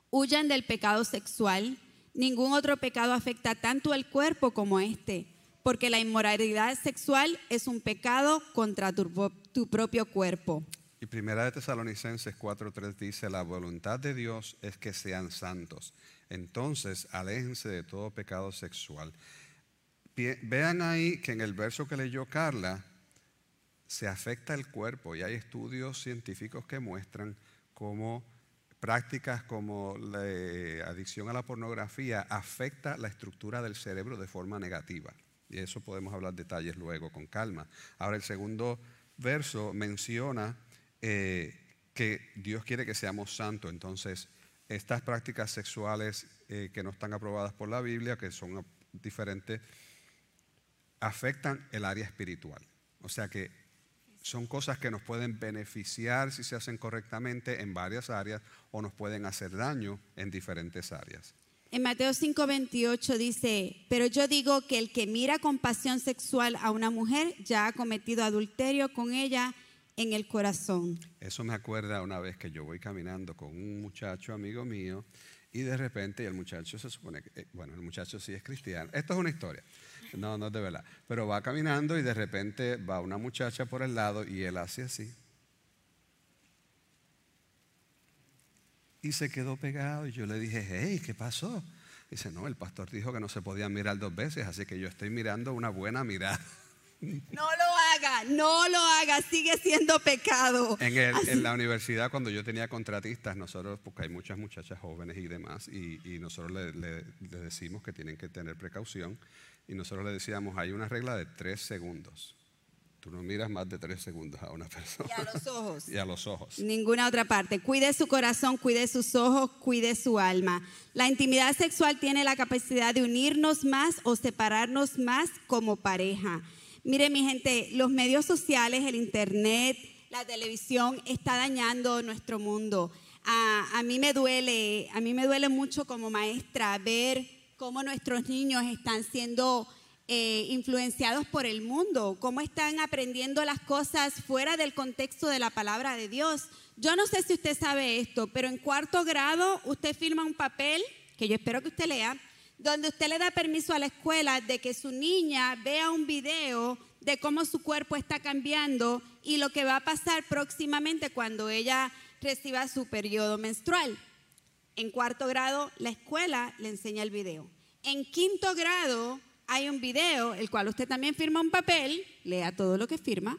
huyan del pecado sexual. Ningún otro pecado afecta tanto al cuerpo como este, porque la inmoralidad sexual es un pecado contra tu, propio cuerpo. Y primera de Tesalonicenses 4:3 dice, la voluntad de Dios es que sean santos. Entonces, aléjense de todo pecado sexual. vean ahí que en el verso que leyó Carla se afecta el cuerpo y hay estudios científicos que muestran cómo prácticas como la adicción a la pornografía afecta la estructura del cerebro de forma negativa. Y eso podemos hablar detalles luego con calma. Ahora el segundo verso menciona eh, que Dios quiere que seamos santos. Entonces, estas prácticas sexuales eh, que no están aprobadas por la Biblia, que son diferentes, afectan el área espiritual. O sea que son cosas que nos pueden beneficiar si se hacen correctamente en varias áreas o nos pueden hacer daño en diferentes áreas. En Mateo 5:28 dice, pero yo digo que el que mira con pasión sexual a una mujer ya ha cometido adulterio con ella en el corazón. Eso me acuerda una vez que yo voy caminando con un muchacho amigo mío y de repente el muchacho se supone que, eh, bueno, el muchacho sí es cristiano. Esto es una historia, [laughs] no, no es de verdad, pero va caminando y de repente va una muchacha por el lado y él hace así. Y se quedó pegado y yo le dije, hey, ¿qué pasó? Dice, no, el pastor dijo que no se podía mirar dos veces, así que yo estoy mirando una buena mirada. [laughs] No lo haga, no lo haga, sigue siendo pecado. En, la universidad, cuando yo tenía contratistas, nosotros, porque hay muchas muchachas jóvenes y demás, y, nosotros le, le, decimos que tienen que tener precaución, y nosotros le decíamos, hay una regla de tres segundos. Tú no miras más de tres segundos a una persona. Y a los ojos. [laughs] y a los ojos. Ninguna otra parte. Cuide su corazón, cuide sus ojos, cuide su alma. La intimidad sexual tiene la capacidad de unirnos más o separarnos más como pareja. Mire mi gente, los medios sociales, el internet, la televisión está dañando nuestro mundo. A, a mí me duele, a mí me duele mucho como maestra ver cómo nuestros niños están siendo eh, influenciados por el mundo, cómo están aprendiendo las cosas fuera del contexto de la palabra de Dios. Yo no sé si usted sabe esto, pero en cuarto grado usted firma un papel, que yo espero que usted lea, donde usted le da permiso a la escuela de que su niña vea un video de cómo su cuerpo está cambiando y lo que va a pasar próximamente cuando ella reciba su periodo menstrual. En cuarto grado, la escuela le enseña el video. En quinto grado, hay un video, el cual usted también firma un papel, lea todo lo que firma,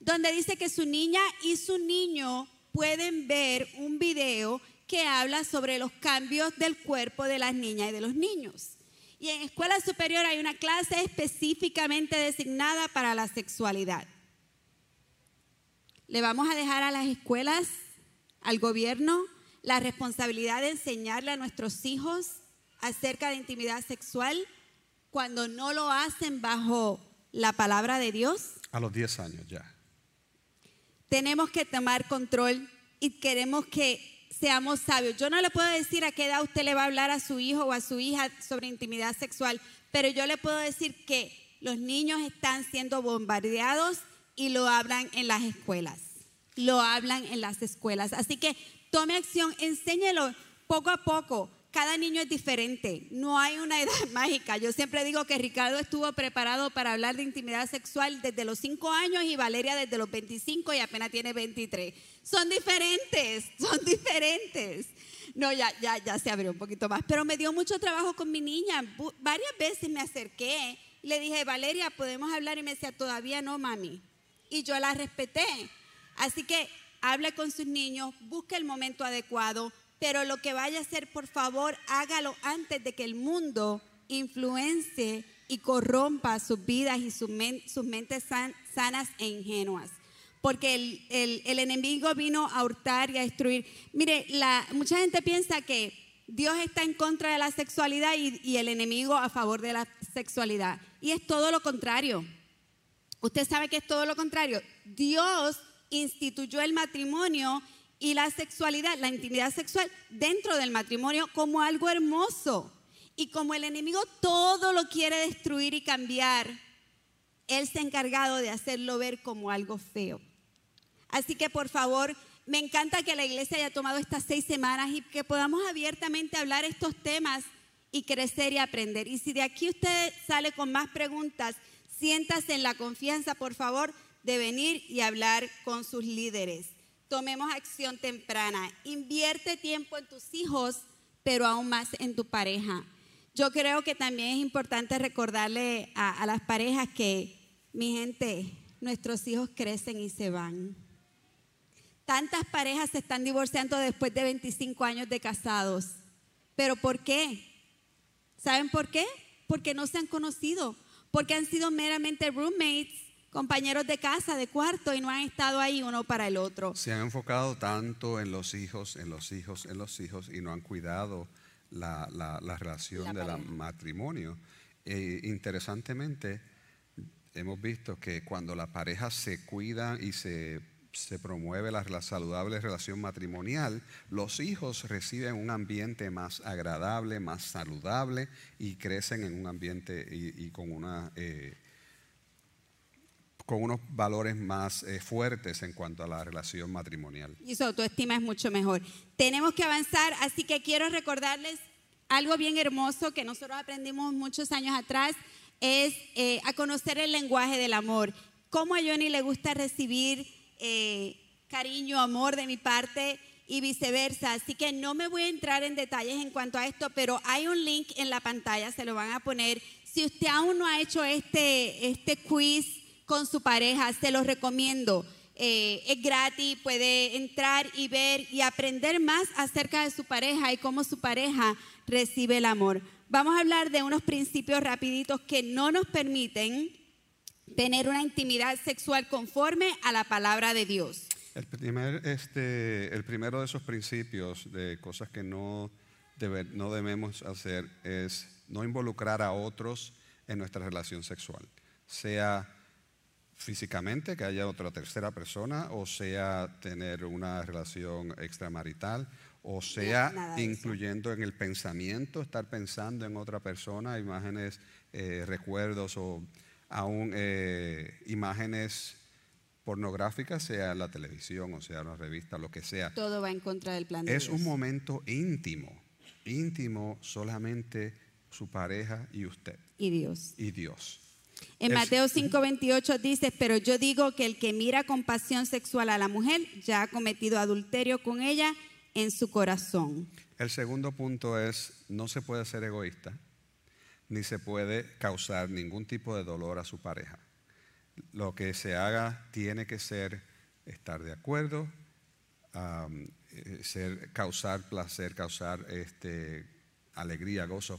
donde dice que su niña y su niño pueden ver un video que habla sobre los cambios del cuerpo de las niñas y de los niños. Y en escuela superior hay una clase específicamente designada para la sexualidad. Le vamos a dejar a las escuelas, al gobierno, la responsabilidad de enseñarle a nuestros hijos acerca de intimidad sexual cuando no lo hacen bajo la palabra de Dios? A los 10 años ya. Tenemos que tomar control y queremos que seamos sabios. Yo no le puedo decir a qué edad usted le va a hablar a su hijo o a su hija sobre intimidad sexual, pero yo le puedo decir que los niños están siendo bombardeados y lo hablan en las escuelas. Lo hablan en las escuelas. Así que tome acción, enséñelo poco a poco cada niño es diferente, no hay una [laughs] edad mágica. Yo siempre digo que Ricardo estuvo preparado para hablar de intimidad sexual desde los 5 años y Valeria desde los 25 y apenas tiene 23. Son diferentes, [laughs] son diferentes. No, ya, ya, ya se abrió un poquito más, pero me dio mucho trabajo con mi niña. Varias veces me acerqué le dije, Valeria, ¿podemos hablar? Y me decía, todavía no, mami. Y yo la respeté. Así que hable con sus niños, busque el momento adecuado, pero lo que vaya a hacer, por favor, hágalo antes de que el mundo influencie y corrompa sus vidas y sus, mentes sanas e ingenuas. Porque el, enemigo vino a hurtar y a destruir. Mire, la, mucha gente piensa que Dios está en contra de la sexualidad y el enemigo a favor de la sexualidad. Y es todo lo contrario. Usted sabe que es todo lo contrario. Dios instituyó el matrimonio y la sexualidad, la intimidad sexual dentro del matrimonio como algo hermoso. Y como el enemigo todo lo quiere destruir y cambiar, él se ha encargado de hacerlo ver como algo feo. Así que por favor, me encanta que la iglesia haya tomado estas seis semanas y que podamos abiertamente hablar estos temas y crecer y aprender. Y si de aquí usted sale con más preguntas, siéntase en la confianza, por favor, de venir y hablar con sus líderes tomemos acción temprana. Invierte tiempo en tus hijos, pero aún más en tu pareja. Yo creo que también es importante recordarle a, a las parejas que, mi gente, nuestros hijos crecen y se van. Tantas parejas se están divorciando después de 25 años de casados. ¿Pero por qué? ¿Saben por qué? Porque no se han conocido, porque han sido meramente roommates, compañeros de casa, de cuarto, y no han estado ahí uno para el otro. Se han enfocado tanto en los hijos, en los hijos, en los hijos, y no han cuidado la, la- la relación La del matrimonio. E, interesantemente, hemos visto que cuando la pareja se cuida y se, se promueve la, la saludable relación matrimonial, los hijos reciben un ambiente más agradable, más saludable y crecen en un ambiente y, y con una... eh, con unos valores más eh, fuertes en cuanto a la relación matrimonial. y su autoestima es mucho mejor. Tenemos que avanzar, así que quiero recordarles algo bien hermoso que nosotros aprendimos muchos años atrás, es eh, a conocer el lenguaje del amor. Cómo a Johnny le gusta recibir eh, cariño, amor de mi parte y viceversa. Así que no me voy a entrar en detalles en cuanto a esto, pero hay un link en la pantalla, se lo van a poner. Si usted aún no ha hecho este, este quiz con su pareja, se los recomiendo. Eh, es gratis, puede entrar y ver y aprender más acerca de su pareja y cómo su pareja recibe el amor. Vamos a hablar de unos principios rapiditos que no nos permiten tener una intimidad sexual conforme a la palabra de Dios. El, primer, este, el primero de esos principios de cosas que no, debe- no debemos hacer es no involucrar a otros en nuestra relación sexual, sea físicamente, que haya otra tercera persona, o sea tener una relación extramarital, o sea incluyendo en el pensamiento, estar pensando en otra persona, imágenes, eh, recuerdos o aún eh, imágenes pornográficas, sea en la televisión o sea en una revista, lo que sea. Todo va en contra del plan de Es Dios. un momento íntimo, íntimo solamente su pareja y usted y Dios. y Dios. En Mateo 5:28 dice, pero yo digo que el que mira con pasión sexual a la mujer ya ha cometido adulterio con ella en su corazón. El segundo punto es, no se puede ser egoísta, ni se puede causar ningún tipo de dolor a su pareja. Lo que se haga tiene que ser estar de acuerdo, eh, ser, causar placer, causar este, alegría, gozo.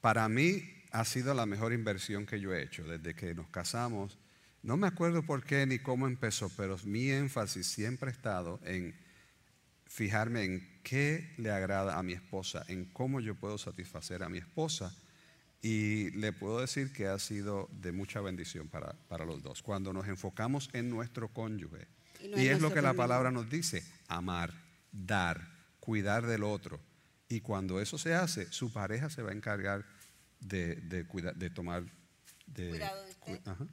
Para mí ha sido la mejor inversión que yo he hecho desde que nos casamos. No me acuerdo por qué ni cómo empezó, pero mi énfasis siempre ha estado en fijarme en qué le agrada a mi esposa, en cómo yo puedo satisfacer a mi esposa. Y le puedo decir que ha sido de mucha bendición para, para los dos. Cuando nos enfocamos en nuestro cónyuge, Y no y, es lo que la palabra nos dice, amar, dar, cuidar del otro. Y cuando eso se hace, su pareja se va a encargar de, de, cuida- de tomar... De, Cuidado de usted. cu- ajá.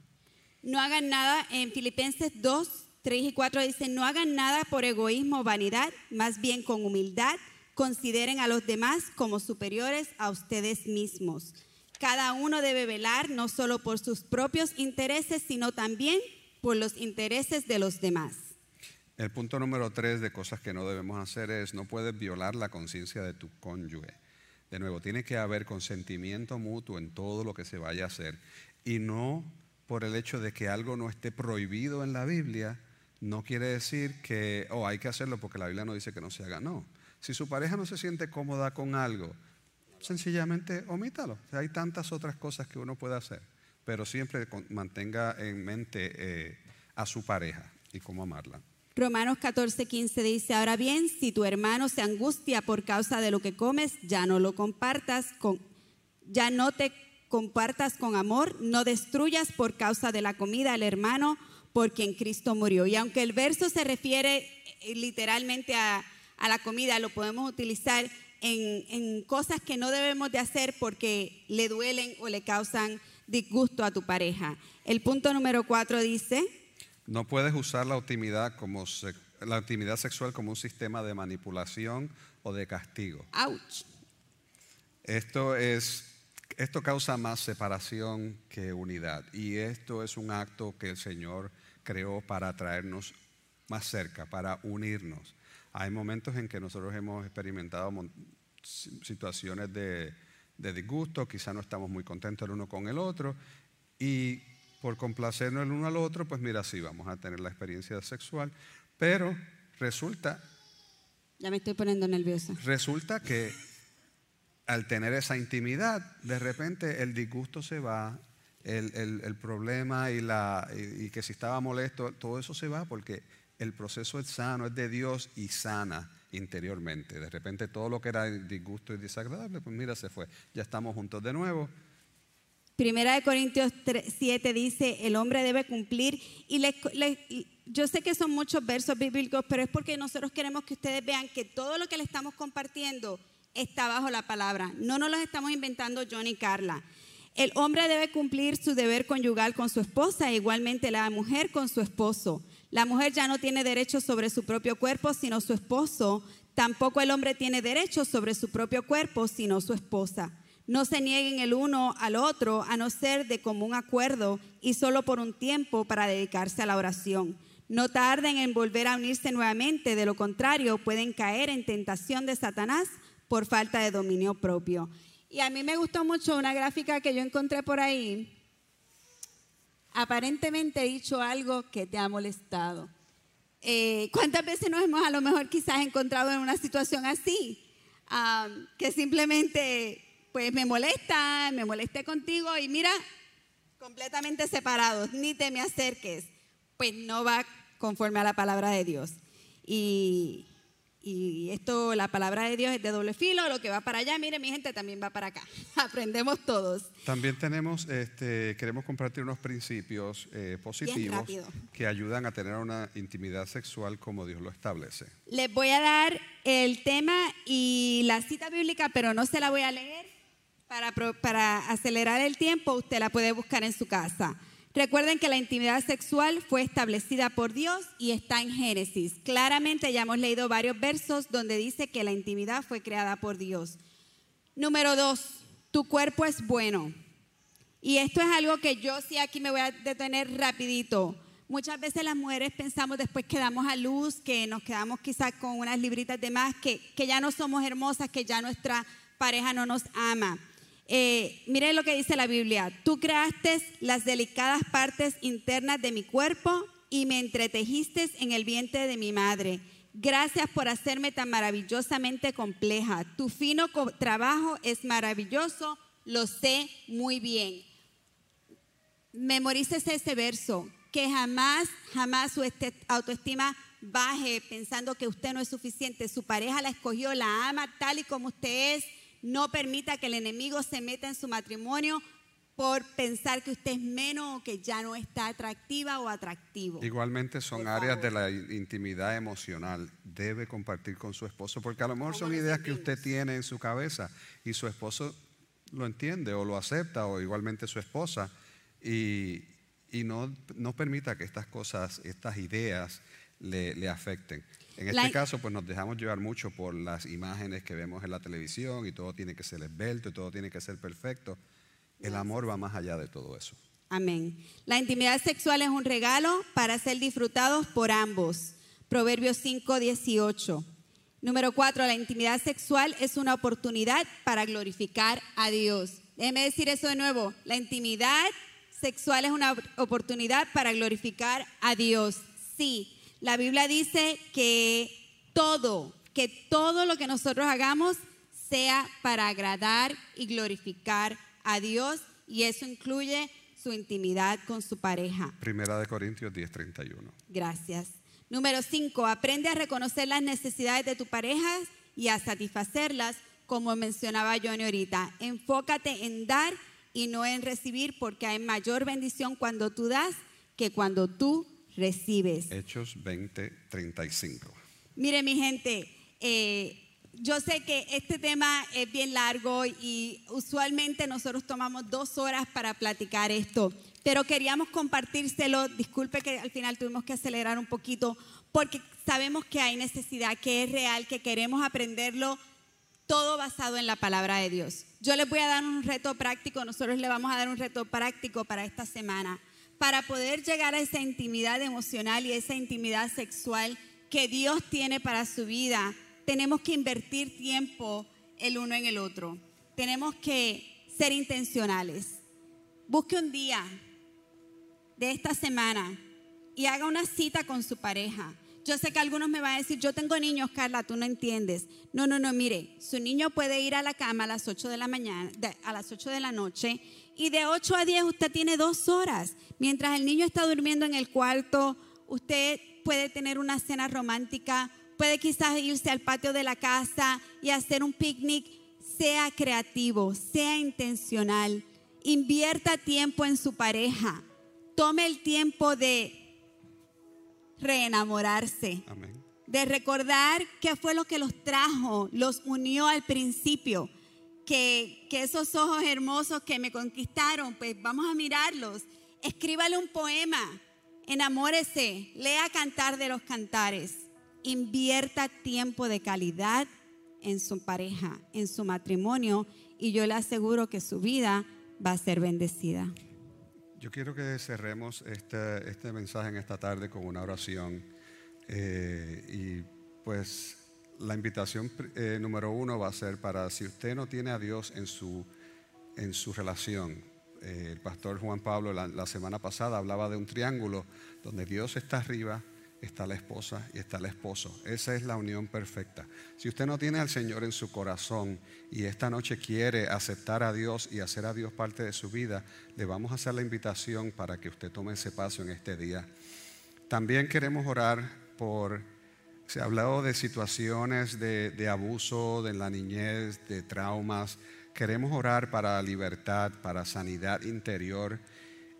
No hagan nada, en Filipenses 2, 3 y 4 dice, no hagan nada por egoísmo o vanidad, más bien con humildad, consideren a los demás como superiores a ustedes mismos. Cada uno debe velar no solo por sus propios intereses, sino también por los intereses de los demás. El punto número tres de cosas que no debemos hacer es no puedes violar la conciencia de tu cónyuge. De nuevo, tiene que haber consentimiento mutuo en todo lo que se vaya a hacer. Y no por el hecho de que algo no esté prohibido en la Biblia, no quiere decir que, oh, hay que hacerlo porque la Biblia no dice que no se haga. No. Si su pareja no se siente cómoda con algo, sencillamente omítalo. Hay tantas otras cosas que uno puede hacer, pero siempre mantenga en mente eh, a su pareja y cómo amarla. Romanos 14, 15 dice, ahora bien, si tu hermano se angustia por causa de lo que comes, ya no lo compartas con, ya no te compartas con amor, no destruyas por causa de la comida al hermano por quien Cristo murió. Y aunque el verso se refiere eh, literalmente a, a la comida, lo podemos utilizar en, en cosas que no debemos de hacer porque le duelen o le causan disgusto a tu pareja. El punto número cuatro dice, No puedes usar la intimidad, como la intimidad sexual como un sistema de manipulación o de castigo. ouch. Esto, es, esto causa más separación que unidad. Y esto es un acto que el Señor creó para traernos más cerca, para unirnos. Hay momentos en que nosotros hemos experimentado situaciones de, de disgusto, quizá no estamos muy contentos el uno con el otro y por complacernos el uno al otro, pues mira, sí, vamos a tener la experiencia sexual, pero resulta... Ya me estoy poniendo nerviosa. Resulta que al tener esa intimidad, de repente el disgusto se va, el, problema y, la, y, que si estaba molesto, todo eso se va porque el proceso es sano, es de Dios y sana interiormente. De repente todo lo que era disgusto y desagradable, pues mira, se fue. Ya estamos juntos de nuevo. Primera de Corintios 7 dice, el hombre debe cumplir. Y yo sé que son muchos versos bíblicos, pero es porque nosotros queremos que ustedes vean que todo lo que le estamos compartiendo está bajo la palabra. No nos los estamos inventando John y Carla. El hombre debe cumplir su deber conyugal con su esposa, e igualmente la mujer con su esposo. La mujer ya no tiene derecho sobre su propio cuerpo, sino su esposo. Tampoco el hombre tiene derecho sobre su propio cuerpo, sino su esposa. No se nieguen el uno al otro, a no ser de común acuerdo y solo por un tiempo para dedicarse a la oración. No tarden en volver a unirse nuevamente, de lo contrario pueden caer en tentación de Satanás por falta de dominio propio. Y a mí me gustó mucho una gráfica que yo encontré por ahí. Aparentemente he dicho algo que te ha molestado. Eh, ¿Cuántas veces nos hemos a lo mejor quizás encontrado en una situación así? Ah, que simplemente pues me molesta, me molesté contigo y mira, completamente separados, ni te me acerques. Pues no va conforme a la palabra de Dios. Y, y esto, la palabra de Dios es de doble filo, lo que va para allá, mire mi gente, también va para acá. [laughs] Aprendemos todos. También tenemos, este, queremos compartir unos principios eh, positivos que ayudan a tener una intimidad sexual como Dios lo establece. Les voy a dar el tema y la cita bíblica, pero no se la voy a leer. Para, acelerar el tiempo, usted la puede buscar en su casa. Recuerden que la intimidad sexual fue establecida por Dios y está en Génesis. Claramente ya hemos leído varios versos donde dice que la intimidad fue creada por Dios. Número dos, tu cuerpo es bueno. Y esto es algo que yo sí aquí me voy a detener rapidito. Muchas veces las mujeres pensamos después que damos a luz, que nos quedamos quizás con unas libritas de más, que, que ya no somos hermosas, que ya nuestra pareja no nos ama. Eh, mire lo que dice la Biblia. Tú creaste las delicadas partes internas de mi cuerpo y me entretejiste en el vientre de mi madre. Gracias por hacerme tan maravillosamente compleja. Tu fino trabajo es maravilloso, lo sé muy bien. Memorices ese verso, que jamás, jamás su este, autoestima baje pensando que usted no es suficiente. Su pareja la escogió, la ama tal y como usted es no permita que el enemigo se meta en su matrimonio por pensar que usted es menos o que ya no está atractiva o atractivo. Igualmente son áreas de la intimidad emocional. Debe compartir con su esposo, porque a lo mejor son ideas que usted tiene en su cabeza y su esposo lo entiende o lo acepta, o igualmente su esposa. Y, no, no permita que estas cosas, estas ideas le, le afecten. En este caso, pues nos dejamos llevar mucho por las imágenes que vemos en la televisión y todo tiene que ser esbelto y todo tiene que ser perfecto. El amor va más allá de todo eso. Amén. La intimidad sexual es un regalo para ser disfrutados por ambos. Proverbios 5, 18. Número 4, la intimidad sexual es una oportunidad para glorificar a Dios. Déjeme decir eso de nuevo. La intimidad sexual es una oportunidad para glorificar a Dios. Sí, la Biblia dice que todo, que todo lo que nosotros hagamos sea para agradar y glorificar a Dios y eso incluye su intimidad con su pareja. Primera de Corintios 10:31. Gracias. Número 5, aprende a reconocer las necesidades de tu pareja y a satisfacerlas, como mencionaba Johnny ahorita. Enfócate en dar y no en recibir, porque hay mayor bendición cuando tú das que cuando tú recibes. Hechos 20, 35. Mire mi gente, eh, yo sé que este tema es bien largo y usualmente nosotros tomamos dos horas para platicar esto, pero queríamos compartírselo. Disculpe que al final tuvimos que acelerar un poquito porque sabemos que hay necesidad, que es real, que queremos aprenderlo todo basado en la palabra de Dios. Yo les voy a dar un reto práctico, nosotros le vamos a dar un reto práctico para esta semana para poder llegar a esa intimidad emocional y esa intimidad sexual que Dios tiene para su vida, tenemos que invertir tiempo el uno en el otro. tenemos que ser intencionales. Busque un día de esta semana y haga una cita con su pareja. Yo sé que algunos me van a decir, yo tengo niños, Carla, tú no entiendes. No, no, no, mire, su niño puede ir a la cama a las 8 de la mañana, a las 8 de la noche, y de 8 a 10 usted tiene dos horas. Mientras el niño está durmiendo en el cuarto, usted puede tener una cena romántica, puede quizás irse al patio de la casa y hacer un picnic. Sea creativo, sea intencional, invierta tiempo en su pareja, tome el tiempo de reenamorarse. De recordar qué fue lo que los trajo, los unió al principio. Que, esos ojos hermosos que me conquistaron, pues vamos a mirarlos. Escríbale un poema, enamórese, lea Cantar de los Cantares. Invierta tiempo de calidad en su pareja, en su matrimonio, y yo le aseguro que su vida va a ser bendecida. Yo quiero que cerremos este, este mensaje en esta tarde con una oración. Eh, y pues la invitación eh, número uno va a ser para si usted no tiene a Dios en su, en su relación. Eh, el pastor Juan Pablo la semana pasada hablaba de un triángulo donde Dios está arriba, está la esposa y está el esposo. Esa es la unión perfecta. Si usted no tiene al Señor en su corazón y esta noche quiere aceptar a Dios y hacer a Dios parte de su vida, le vamos a hacer la invitación para que usted tome ese paso en este día. También queremos orar por, se ha hablado de situaciones de, abuso de la niñez, de traumas. Queremos orar para libertad, para sanidad interior.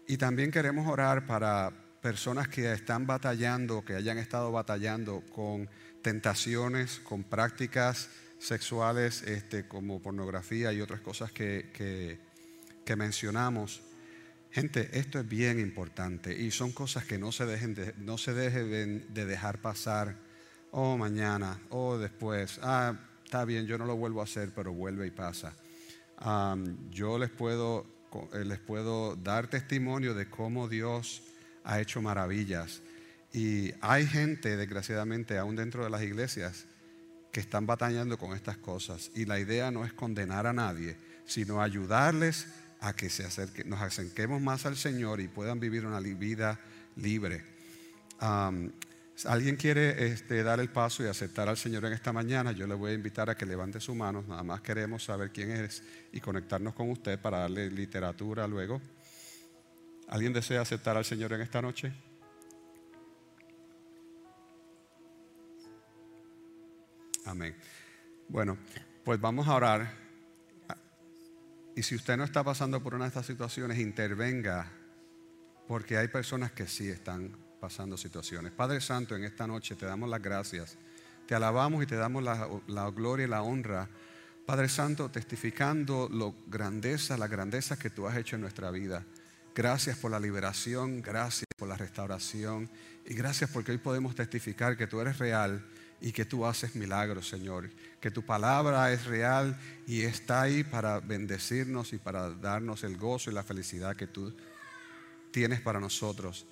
Y también queremos orar para personas que están batallando, que hayan estado batallando con tentaciones, con prácticas sexuales este, como pornografía y otras cosas que, que, mencionamos. Gente, esto es bien importante y son cosas que no se, dejen de, no se dejen de dejar pasar. Oh, mañana, oh, después. Ah, está bien, yo no lo vuelvo a hacer, pero vuelve y pasa. yo les puedo, eh, les puedo dar testimonio de cómo Dios ha hecho maravillas. Y hay gente, desgraciadamente, aún dentro de las iglesias, que están batallando con estas cosas. Y la idea no es condenar a nadie, sino ayudarles a que se acerque, nos acerquemos más al Señor y puedan vivir una vida libre. ¿Alguien quiere este, dar el paso y aceptar al Señor en esta mañana? Yo le voy a invitar a que levante su mano. Nada más queremos saber quién es y conectarnos con usted para darle literatura luego. ¿Alguien desea aceptar al Señor en esta noche? Amén. Bueno, pues vamos a orar. Y si usted no está pasando por una de estas situaciones, intervenga, porque hay personas que sí están pasando situaciones. Padre Santo, en esta noche te damos las gracias, te alabamos y te damos la, la gloria y la honra. Padre Santo, testificando lo grandeza, la grandeza que tú has hecho en nuestra vida. Gracias por la liberación, gracias por la restauración y gracias porque hoy podemos testificar que tú eres real y que tú haces milagros, Señor. Que tu palabra es real y está ahí para bendecirnos y para darnos el gozo y la felicidad que tú tienes para nosotros.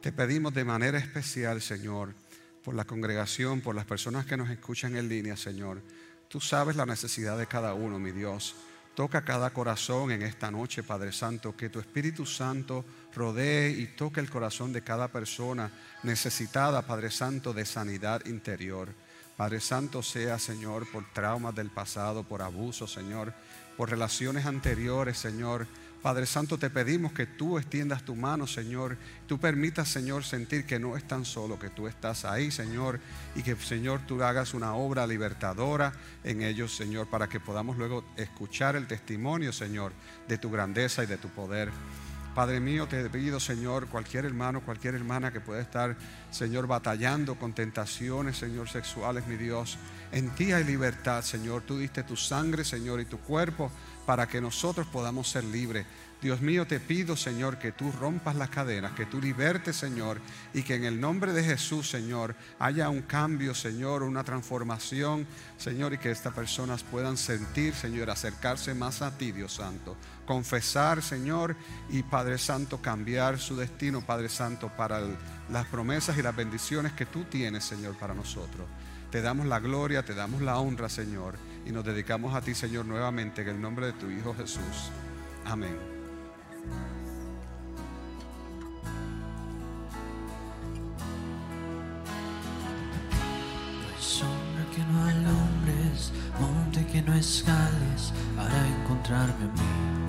Te pedimos de manera especial, Señor, por la congregación, por las personas que nos escuchan en línea, Señor. Tú sabes la necesidad de cada uno, mi Dios. Toca cada corazón en esta noche, Padre Santo, que tu Espíritu Santo rodee y toque el corazón de cada persona necesitada, Padre Santo, de sanidad interior. Padre Santo, sea, Señor, por traumas del pasado, por abuso, Señor, por relaciones anteriores, Señor, Padre Santo, te pedimos que tú extiendas tu mano, Señor. Tú permitas, Señor, sentir que no es tan solo, que tú estás ahí, Señor, y que, Señor, tú hagas una obra libertadora en ellos, Señor, para que podamos luego escuchar el testimonio, Señor, de tu grandeza y de tu poder. Padre mío, te pido, Señor, cualquier hermano, cualquier hermana que pueda estar, Señor, batallando con tentaciones, Señor, sexuales, mi Dios. En ti hay libertad, Señor. Tú diste tu sangre, Señor, y tu cuerpo para que nosotros podamos ser libres. Dios mío, te pido, Señor, que tú rompas las cadenas, que tú libertes, Señor, y que en el nombre de Jesús, Señor, haya un cambio, Señor, una transformación, Señor, y que estas personas puedan sentir, Señor, acercarse más a ti, Dios Santo. Confesar, Señor, y Padre Santo, cambiar su destino, Padre Santo, para las promesas y las bendiciones que tú tienes, Señor, para nosotros. Te damos la gloria, te damos la honra, Señor, y nos dedicamos a ti, Señor, nuevamente en el nombre de tu Hijo Jesús. Amén. Sombra que no alumbres, monte que no escales para encontrarme a mí.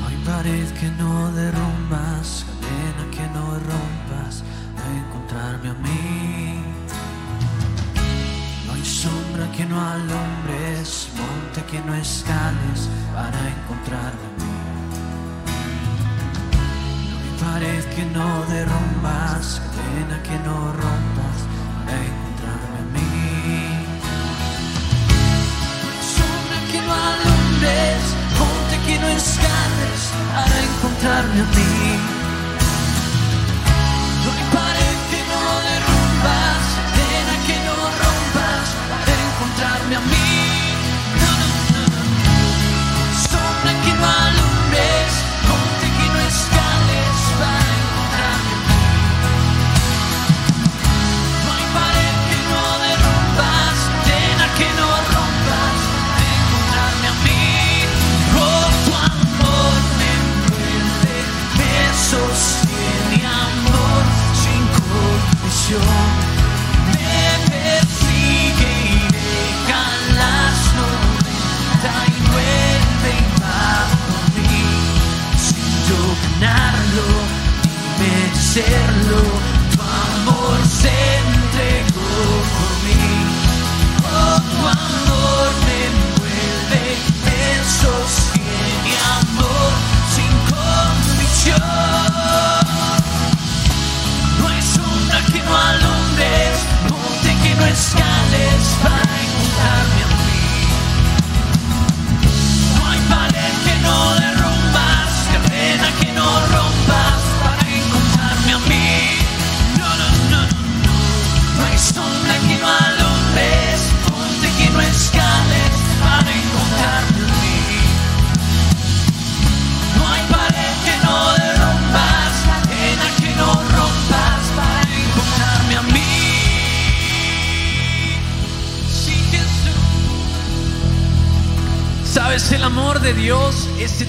No hay pared que no derrumbas, cadena que no rompas para encontrarme a mí. Sombra que no alumbres, monte que no escales para encontrarme a mí. No pared que no derrumbas, cadena que no rompas para encontrarme a mí. Sombra que no alumbres, monte que no escales para encontrarme a mí.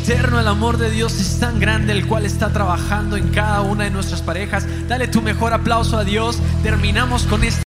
Eterno, el amor de Dios es tan grande, el cual está trabajando en cada una de nuestras parejas. Dale tu mejor aplauso a Dios. Terminamos con este.